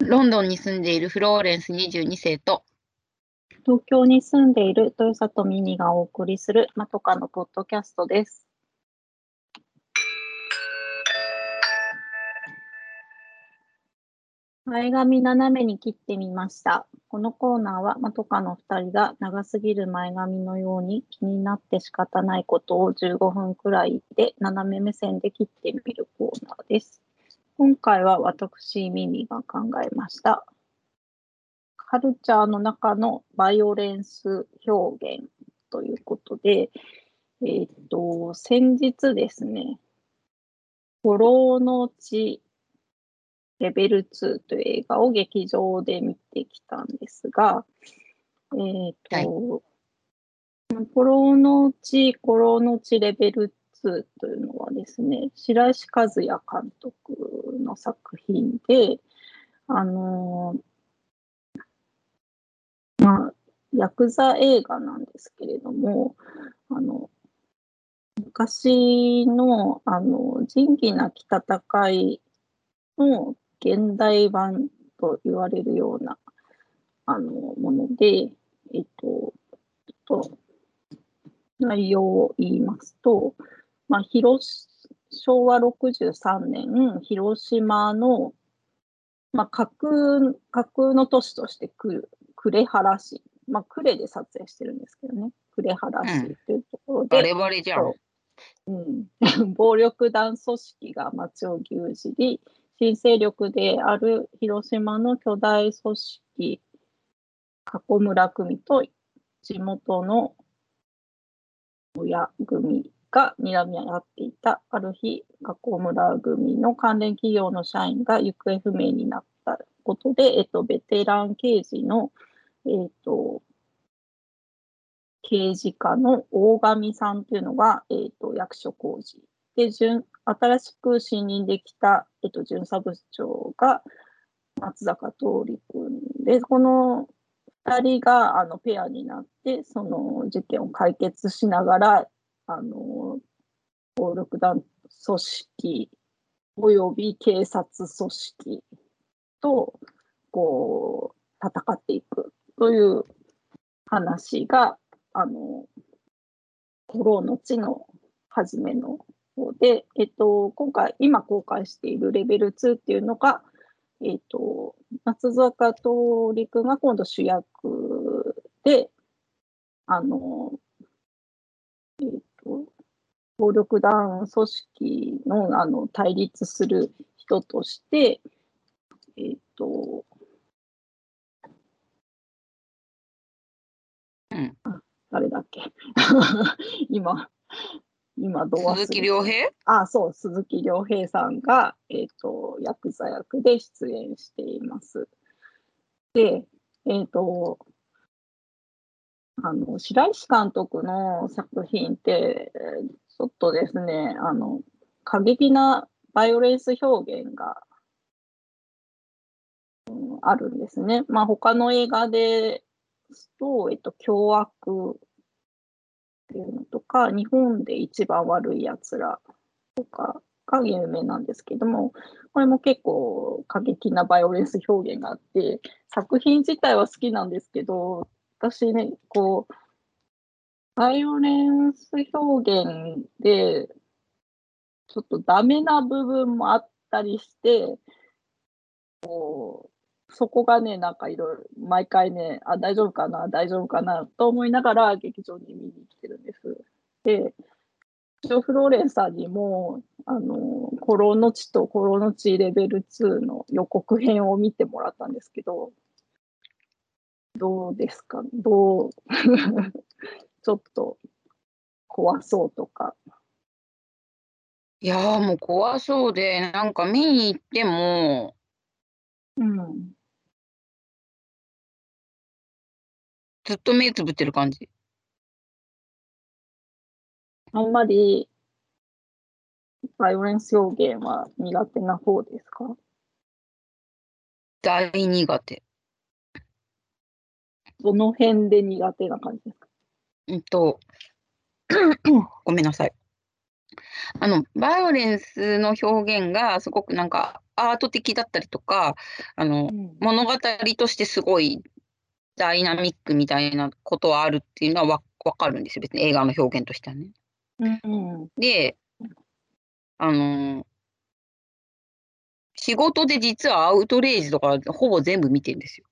ロンドンに住んでいるフローレンス22世と、東京に住んでいる豊里ミニがお送りするまとかのポッドキャストです。前髪斜めに切ってみました。このコーナーはまとかの2人が長すぎる前髪のように気になって仕方ないことを15分くらいで斜め目線で切ってみるコーナーです。今回は私、ミミが考えました。カルチャーの中のバイオレンス表現ということで、えーっと、先日ですね、フォローの地レベル2という映画を劇場で見てきたんですが、えーっと、はいフォローの地、コロの地レベル2というのはですね、白石和也監督の作品で、あのまあ、ヤクザ映画なんですけれども、あの、昔の、あの、仁義なき戦いの現代版と言われるような、あの、もので、えっと、ちょっと、内容を言いますと、まあ、広昭和63年、広島の、まあ、架空、架空の都市としてく呉原市、まあ、呉で撮影してるんですけどね、呉原市というところで、バレバレじゃん。うん、暴力団組織が町を牛耳り、新勢力である広島の巨大組織、加古村組と地元の親組が睨み合っていた。ある日、加古村組の関連企業の社員が行方不明になったことで、えっと、ベテラン刑事の、えっと、刑事課の大神さんというのが、えっと、役所工事。で、準新しく新任できた、えっと、巡査部長が松坂桃李君で、この2人があのペアになって、その事件を解決しながら、あの暴力団組織および警察組織とこう戦っていくという話が、あの、コロの地の初めの方で、えっと、今回、今公開しているレベル2っていうのが、えっと、松坂桃李君が今度主役で、あの、えっ、暴力団組織のあの対立する人として、えっと、うん。誰だっけ？今、今どう鈴木亮平？あ、そう、鈴木亮平さんが、えっ、と、ヤクザ役で出演しています。で、えっ、と、あの、白石監督の作品って、ちょっとですね、あの、過激なバイオレンス表現が、うんあるんですね。まあ、他の映画ですと、えっと、凶悪っていうのとか、日本で一番悪い奴らとかが有名なんですけども、これも結構過激なバイオレンス表現があって、作品自体は好きなんですけど、私ね、こう、バイオレンス表現で、ちょっとダメな部分もあったりして、こう、そこがね、なんかいろいろ、毎回ね、あ、大丈夫かな、大丈夫かな、と思いながら劇場に見に来てるんです。で、ジョ・フローレンさんにも、あの、コロの地とコロの地レベル2の予告編を見てもらったんですけど、どうですか？どう、ちょっと怖そうとか。いやーもう怖そうで、なんか見に行っても、うん。ずっと目つぶってる感じ。あんまり、バイオレンス表現は苦手な方ですか？大苦手。どの辺で苦手な感じですか？うんと、ごめんなさい。あの、バイオレンスの表現がすごくなんかアート的だったりとか、あの、うん。物語としてすごいダイナミックみたいなことはあるっていうのはわ分かるんですよ、別に映画の表現としてはね。うんうん。で、あの仕事で実はアウトレイジとかほぼ全部見てんですよ。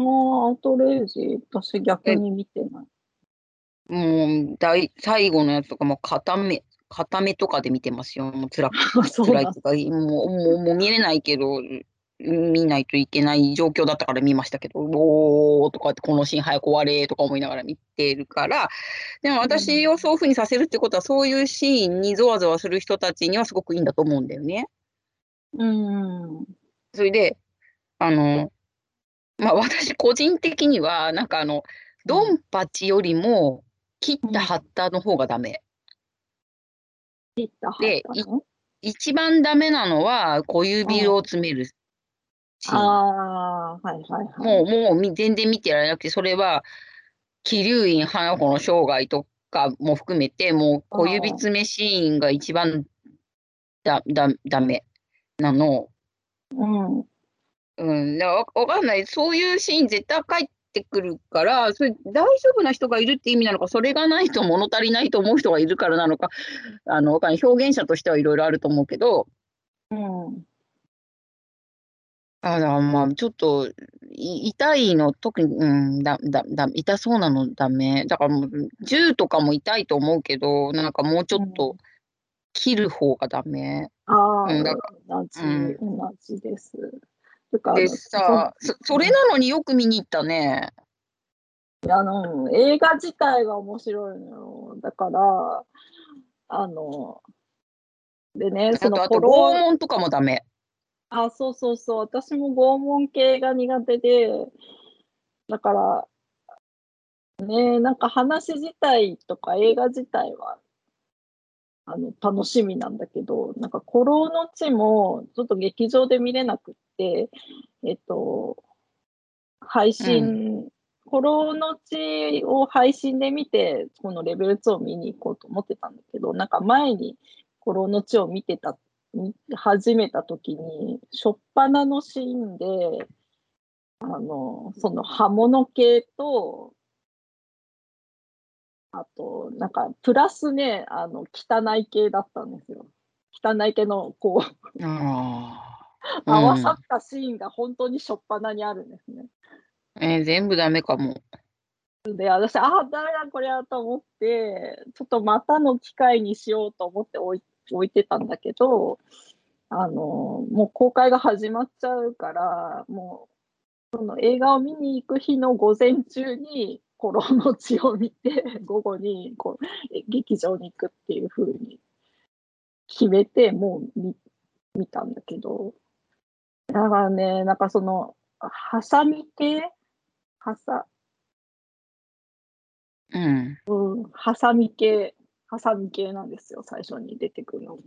ああ、アウトレイジ、私逆に見てない。もう、だい最後のやつとかも片目片目とかで見てますよ。もう辛く辛いとか、もうもうもう見れないけど、見ないといけない状況だったから見ましたけど、おーとかってこのシーン早く終われとか思いながら見てるから、でも私をそういう風にさせるってことは、そういうシーンにゾワゾワする人たちにはすごくいいんだと思うんだよね。うん。それで、あの、まあ、私個人的には、なんかあの、ドンパチよりも切ったハッターの方がダメ。切ったはで一番ダメなのは小指を詰めるシーン。ああ、はいはいはい。もう、もうみ全然見てられなくて、それは、桐生院花子の生涯とかも含めて、もう小指詰めシーンが一番だ、だ、ダメなの。うん。うん、だからかんない。そういうシーン絶対帰ってくるから、それ大丈夫な人がいるって意味なのか、それがないと物足りないと思う人がいるからなのか、あの、わかんない表現者としてはいろいろあると思うけど、うん。あまあ、ちょっと、い痛いの、特に、うん、だ、だ、だ、痛そうなのダメ。だからもう、銃とかも痛いと思うけど、なんかもうちょっと切る方がダメ。ああ、うんだ同じ、うん同じです。でのさ、そ、それなのによく見に行ったね。そあの、映画自体が面白いのよ。だから、あの、でね、そのあと、拷問とかもダメ。あ、そうそうそう、私も拷問系が苦手で、だから、ね、なんか話自体とか映画自体は、あの、楽しみなんだけど、なんか、古老の地も、ちょっと劇場で見れなくって、えっと、配信、古老の地を配信で見て、このレベル2を見に行こうと思ってたんだけど、なんか前に古老の地を見てた、始めた時に、初っ端のシーンで、あの、その刃物系と、あと、なんか、プラスね、あの、汚い系だったんですよ。汚い系の、こう。合わさったシーンが本当に初っ端にあるんですね。えー全部ダメかも。で、私、ああ、ダメだ、これはと思って、ちょっとまたの機会にしようと思って置い置いてたんだけど、あの、もう公開が始まっちゃうから、もう、その映画を見に行く日の午前中に、コロの血を見て、午後にこうえ劇場に行くっていう風に決めて、もう見見たんだけど、だからね、なんかその、ハサミ系？はさ、うん。うん、ハサミ系、ハサミ系なんですよ、最初に出てくるの。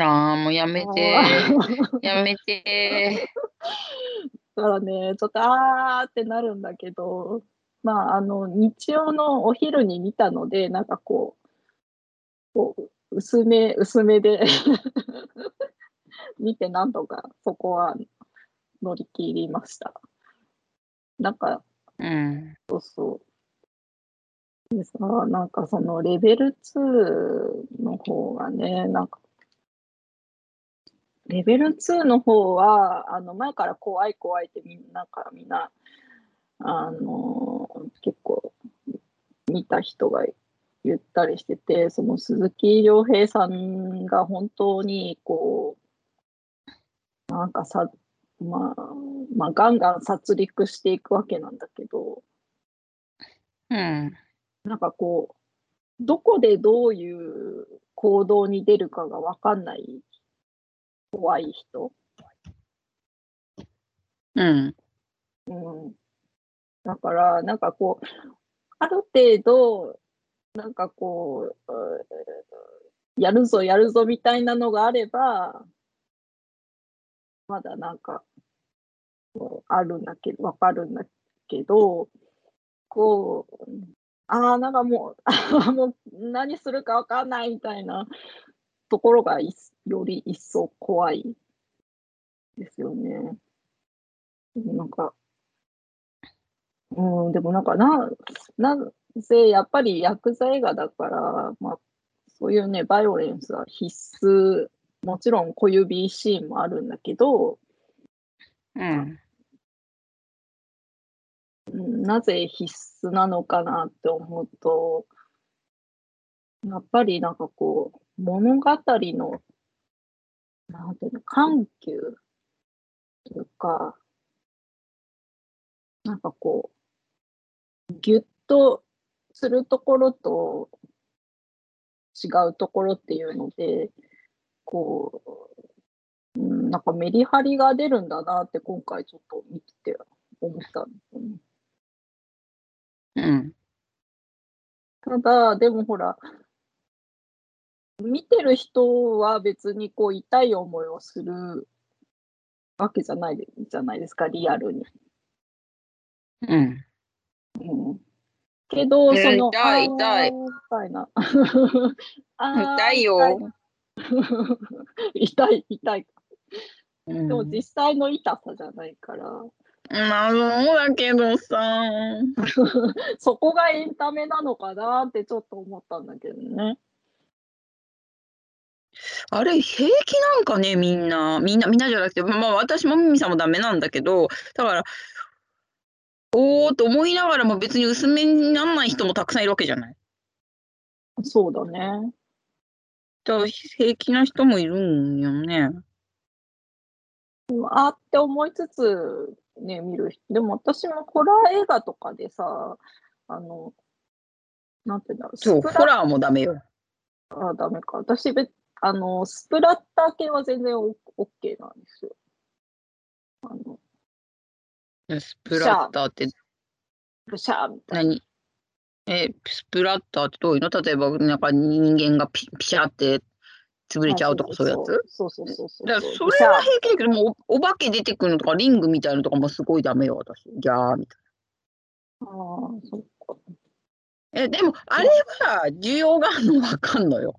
ああ、もうやめて。やめて。だからね、ちょっとあーってなるんだけど、まあ、あの、日曜のお昼に見たので、なんかこう、こう薄め、薄めで 見て、なんとかそこは乗り切りました。なんか、うん。そうそう。でさ、なんかそのレベル2の方がね、なんか、レベル2の方は、あの、前から怖い怖いってみんなからみんな、あの、結構見た人が言ったりしてて、その鈴木亮平さんが本当にこう、なんかさ、まあ、まあ、ガンガン殺戮していくわけなんだけど、うん。なんかこう、どこでどういう行動に出るかが分かんない怖い人。うん。うん。だから、なんかこう、ある程度、なんかこう、うやるぞやるぞみたいなのがあれば、まだなんか、こうあるんだけど、わかるんだけど、こう、ああ、なんかもう、もう何するかわかんないみたいなところがいより一層怖いですよね。なんか、うん、でもなんかな、なぜ、やっぱりヤクザ映画だから、まあ、そういうね、バイオレンスは必須、もちろん小指シーンもあるんだけど、うん。うんなぜ必須なのかなって思うと、やっぱりなんかこう、物語の、なんていうの、緩急というか、なんかこう、ぎゅっとするところと違うところっていうので、こう、うん、なんかメリハリが出るんだなって今回ちょっと見てて思ったんですよね。うん。ただ、でもほら、見てる人は別にこう痛い思いをするわけじゃないでじゃないですか、リアルに。うん。うん、けど、えーその、痛い痛いみたいな。痛いよ。痛い、痛い。うんでも実際の痛さじゃないから、まあ、そうだけどさ。そこがエンタメなのかなってちょっと思ったんだけどね。あれ、平気なんかね、みんな。みんな、みんなじゃなくて、まあ、私もミミさんもダメなんだけど、だから、おーと思いながらも別に薄めにならない人もたくさんいるわけじゃない？そうだね。だから平気な人もいるんよね。あって思いつつ、ね、見る人。でも私もホラー映画とかでさ、あの、なんていうんだろう、そう、ホラーもダメよ。あ、ダメか。私べ、あの、スプラッター系は全然オッケーなんですよ。あの、スプラッターってブシャーみたいな。何？え、スプラッターってどういうの？例えば、なんか人間がピピシャって潰れちゃうとかそういうやつ？そうそうそうそうだからそれは平気だけど、もうおお化け出てくるのとか、リングみたいなのとかもすごいダメよ、私。ギャーみたいああ、そっか。な。え、でも、あれは需要があるのわかんのよ。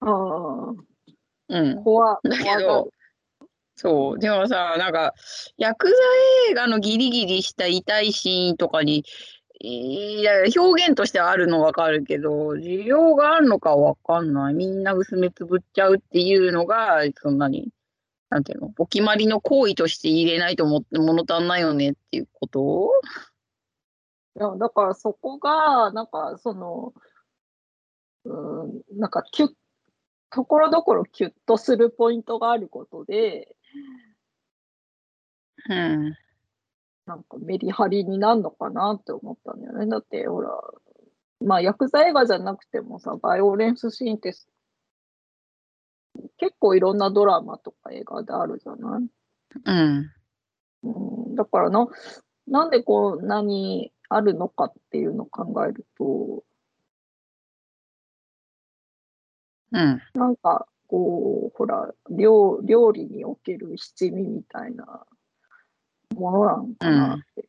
ああ、うん。怖だけどる、そう。でもさ、なんか、ヤクザ映画のギリギリした痛いシーンとかに、いや、表現としてはあるのわかるけど、需要があるのかわかんない。みんな薄めつぶっちゃうっていうのが、そんなに、なんていうの、お決まりの行為として入れないと思って物足んないよねっていうこと？いや、だからそこが、なんかその、うん、なんかキュッ、ところどころキュッとするポイントがあることで、うん。なんかメリハリになるのかなって思ったんだよね。だって、ほら、まあ、ヤクザ映画じゃなくてもさ、バイオレンスシーンって結構いろんなドラマとか映画であるじゃない？うん。うん、だからな、なんでこんなにあるのかっていうのを考えると、うん。なんかこう、ほら、料料理における七味みたいなものなのかなって。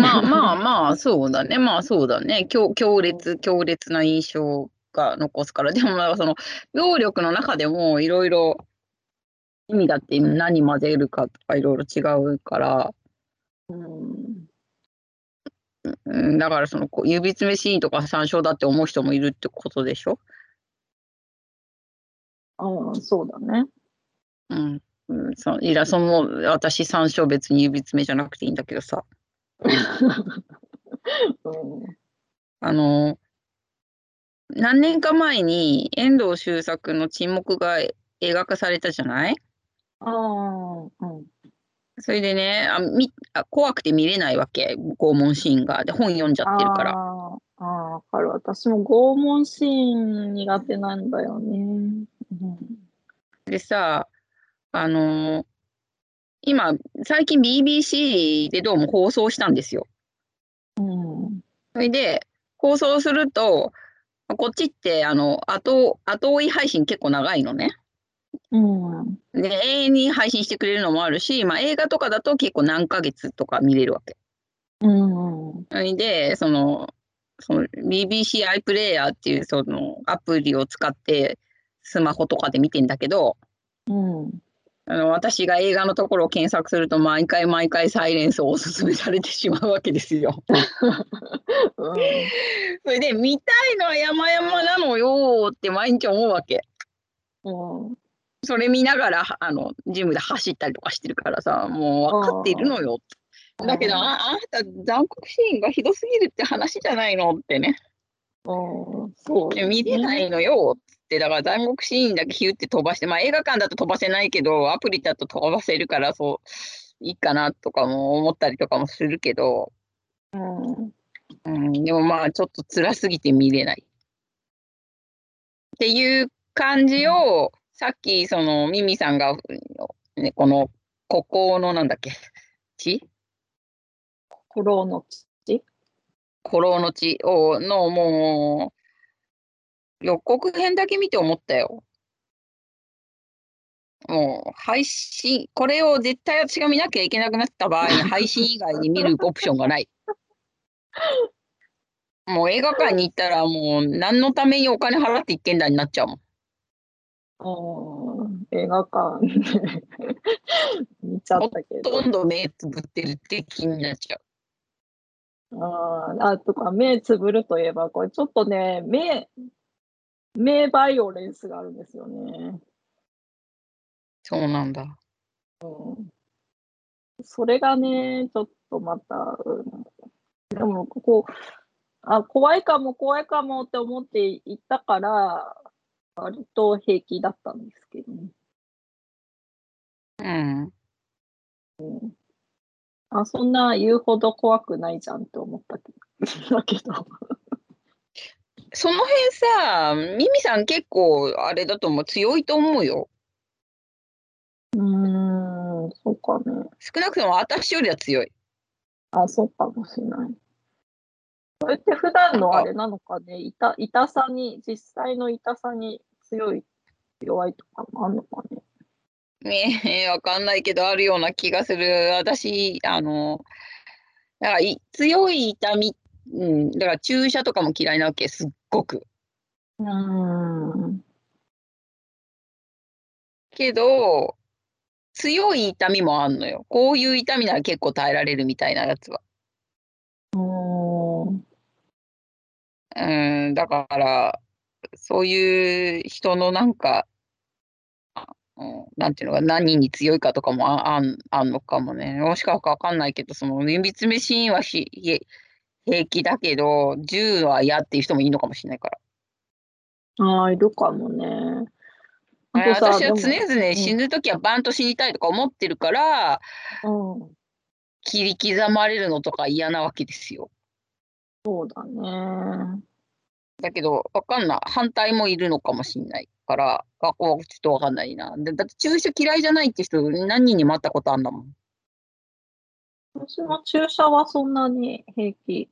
まあまあまあ、そうだね。まあそうだね。強強烈、強烈な印象が残すから。でも、なんかその、揚力の中でもいろいろ意味だって何混ぜるかとかいろいろ違うから、うん、うん、だからそのこう指詰めシーンとか参照だって思う人もいるってことでしょ？ああ、そうだね。うん。うん、そいや、その、私参照別に指詰めじゃなくていいんだけどさ。うん、あの、何年か前に遠藤周作の沈黙が映画化されたじゃない？ああ、うん。それでねあみあ、怖くて見れないわけ、拷問シーンが。で、本読んじゃってるから。ああ、ああ、わかる。私も拷問シーン苦手なんだよね。うん、でさ、あのー今、最近 BBC でどうも放送したんですよ。うん、それで、放送すると、こっちって、あの、後、後追い配信結構長いのね。うん、で、永遠に配信してくれるのもあるし、まあ映画とかだと結構何ヶ月とか見れるわけ。うん、それで、その、その BBC アイプレイヤーっていうそのアプリを使ってスマホとかで見てんだけど、うん。あの私が映画のところを検索すると毎回毎回サイレンスをおすすめされてしまうわけですよ。うん。それで見たいのは山々なのよって毎日思うわけ。うん。それ見ながらあのジムで走ったりとかしてるからさもう分かっているのよ。だけどああなた残酷シーンがひどすぎるって話じゃないのってね。うん。そう、で見れないのよってだから残酷シーンだけヒュって飛ばしてまあ映画館だと飛ばせないけどアプリだと飛ばせるからそういいかなとかも思ったりとかもするけど、うん。うん、でもまあちょっと辛すぎて見れない。っていう感じをさっきそのミミさんが、ね、このここのなんだっけ？地コロの地古老の地をのもう予告編だけ見て思ったよ。もう配信、これを絶対私が見なきゃいけなくなった場合に 配信以外に見るオプションがない。もう映画館に行ったらもう何のためにお金払って行ってんだになっちゃうもん。うん。映画館で 見ちゃったけど。ほとんど目つぶってるって気になっちゃう。あーあとか、目つぶるといえば、これちょっとね、目、目バイオレンスがあるんですよね。そうなんだ。それがね、ちょっとまた、うん、でも、こう、あ、怖いかも、怖いかもって思って行ったから、割と平気だったんですけどね。うん。あ、そんな言うほど怖くないじゃんって思ったけど。その辺さ、ミミさん結構あれだと思う。強いと思うよ。うーん、そうかね。少なくとも私よりは強い。あ、そうかもしれない。それって普段のあれなのかね、痛痛さに、実際の痛さに強い、弱いとかもあるのかね？ねえ、わかんないけど、あるような気がする。私、あの、だからい強い痛み、うん、だから注射とかも嫌いなわけ、すっごく。うん。けど、強い痛みもあんのよ。こういう痛みなら結構耐えられるみたいなやつは。うん。だから、そういう人のなんか、うん、なんていうのか、何に強いかとかもああんあんのかもね。もしかわかんないけど、その、厳密めシーンはひへ平気だけど、銃は嫌っていう人もいいのかもしれないから。ああ、いるかもね。あれ私は常で々死ぬときはバンと死にたいとか思ってるから、もうん、切り刻まれるのとか嫌なわけですよ。そうだね。だけど、わかんない。反対もいるのかもしれないから、あこうちょっとわかんないな。でだって注射嫌いじゃないって人何人にも会ったことあんだもん。私も注射はそんなに平気。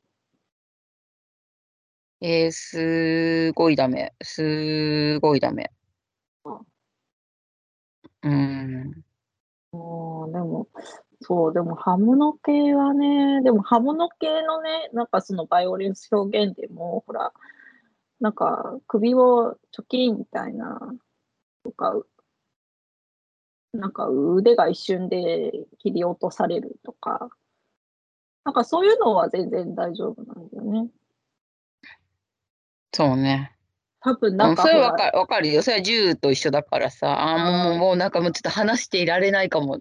えー、すごいダメ。すごいダメ。うん。うん、でも、そう、でも刃物系はね、でも刃物系のね、なんかそのバイオレンス表現でも、ほら、なんか首をチョキンみたいな、とか、なんか腕が一瞬で切り落とされるとか、なんかそういうのは全然大丈夫なんだよね。そうね。多分うなんんかそれはわかるわかるよ。それは銃と一緒だからさ。あーもう、もう、なんかもうちょっと話していられないかも。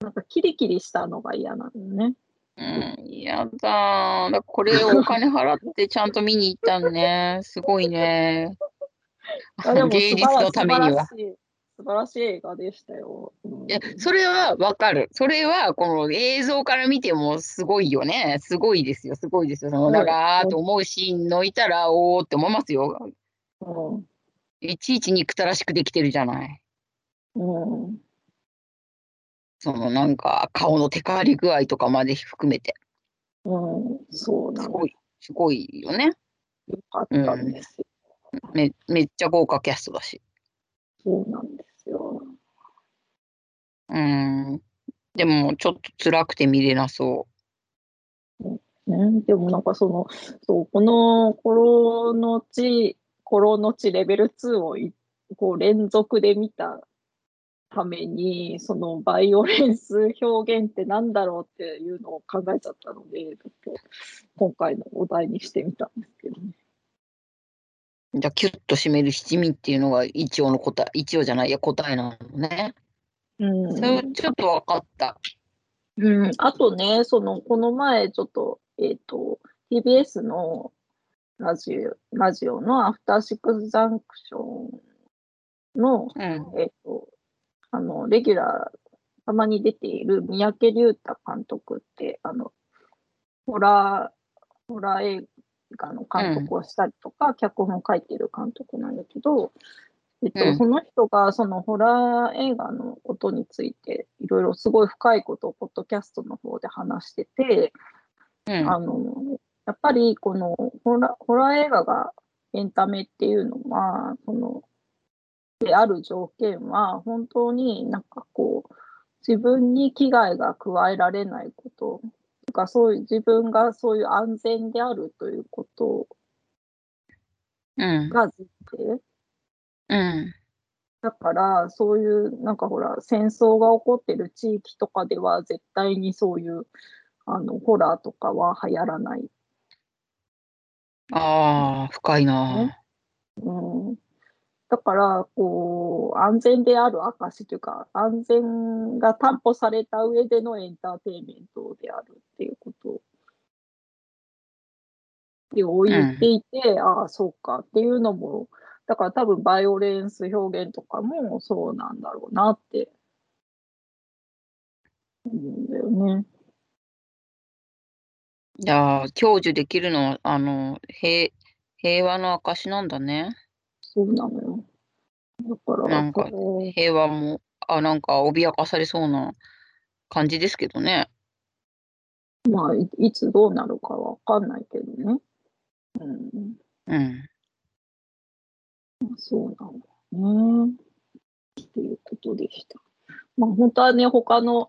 なんかキリキリしたのが嫌なのね。うん、やだー。だこれをお金払ってちゃんと見に行ったんね。すごいね。芸術のためには。素晴らしい映画でしたよ。うんいや、それはわかる。それは、この映像から見てもすごいよね。すごいですよ。すごいですよ。その、だから、あーと思うシーンのいたら、おーって思いますよ。うんいちいち憎たらしくできてるじゃない。うんその、なんか、顔のテカり具合とかまで含めて。うん、そうなんですごい、すごいよね。すよかったんですよ。めめっちゃ豪華キャストだし。そうなんですよ。うん。でも、ちょっと辛くて見れなそね、でもなんかその、そう、このコロのち、コロのちレベル2をいこう連続で見たために、そのバイオレンス表現ってなんだろうっていうのを考えちゃったので、ちょっと今回のお題にしてみたんですけどね。じゃあ、キュッと締める七味っていうのが一応の答え、一応じゃないや答えなのね。うんそれちょっと分かった。うん、あとね、その、この前、ちょっと、えっ、と、TBS のラジオ、ラジオのアフターシックスジャンクションの、うん。えっ、と、あの、レギュラー、たまに出ている三宅龍太監督って、あの、ホラー、ホラー映画の監督をしたりとか、脚本を書いている監督なんだけど、えっと、うんその人がそのホラー映画のことについて、いろいろすごい深いことをポッドキャストの方で話してて、うん。あの、やっぱりこのホラホラー映画がエンタメっていうのは、その、である条件は、本当になんかこう、自分に危害が加えられないこと、とかそういう自分がそういう安全であるということうん。が前提。うん。だから、そういう、なんかほら、戦争が起こってる地域とかでは、絶対にそういう、あの、ホラーとかは流行らない。ああ、深いな。うん。だから、こう、安全である証というか、安全が担保された上でのエンターテインメントであるっていうことを言っていて、ああ、そうかっていうのも、だから多分バイオレンス表現とかもそうなんだろうなって思うんだよね。いやー、享受できるのは、あの、平、平和の証なんだね。そうなのよ。だから、なんか平和も、あ、なんか脅かされそうな感じですけどね。まあい、いつどうなるかわかんないけどね。うん、うん。そうなのね。っていうことでした。まあ、本当はね、他の、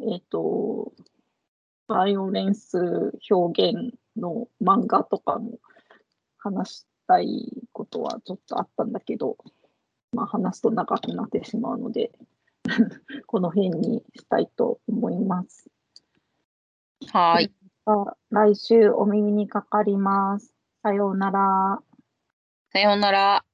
えっ、と、バイオレンス表現の漫画とかも話したいことはちょっとあったんだけど、まあ、話すと長くなってしまうので、この辺にしたいと思います。はーい。あ来週お耳にかかります。さようなら。さようなら。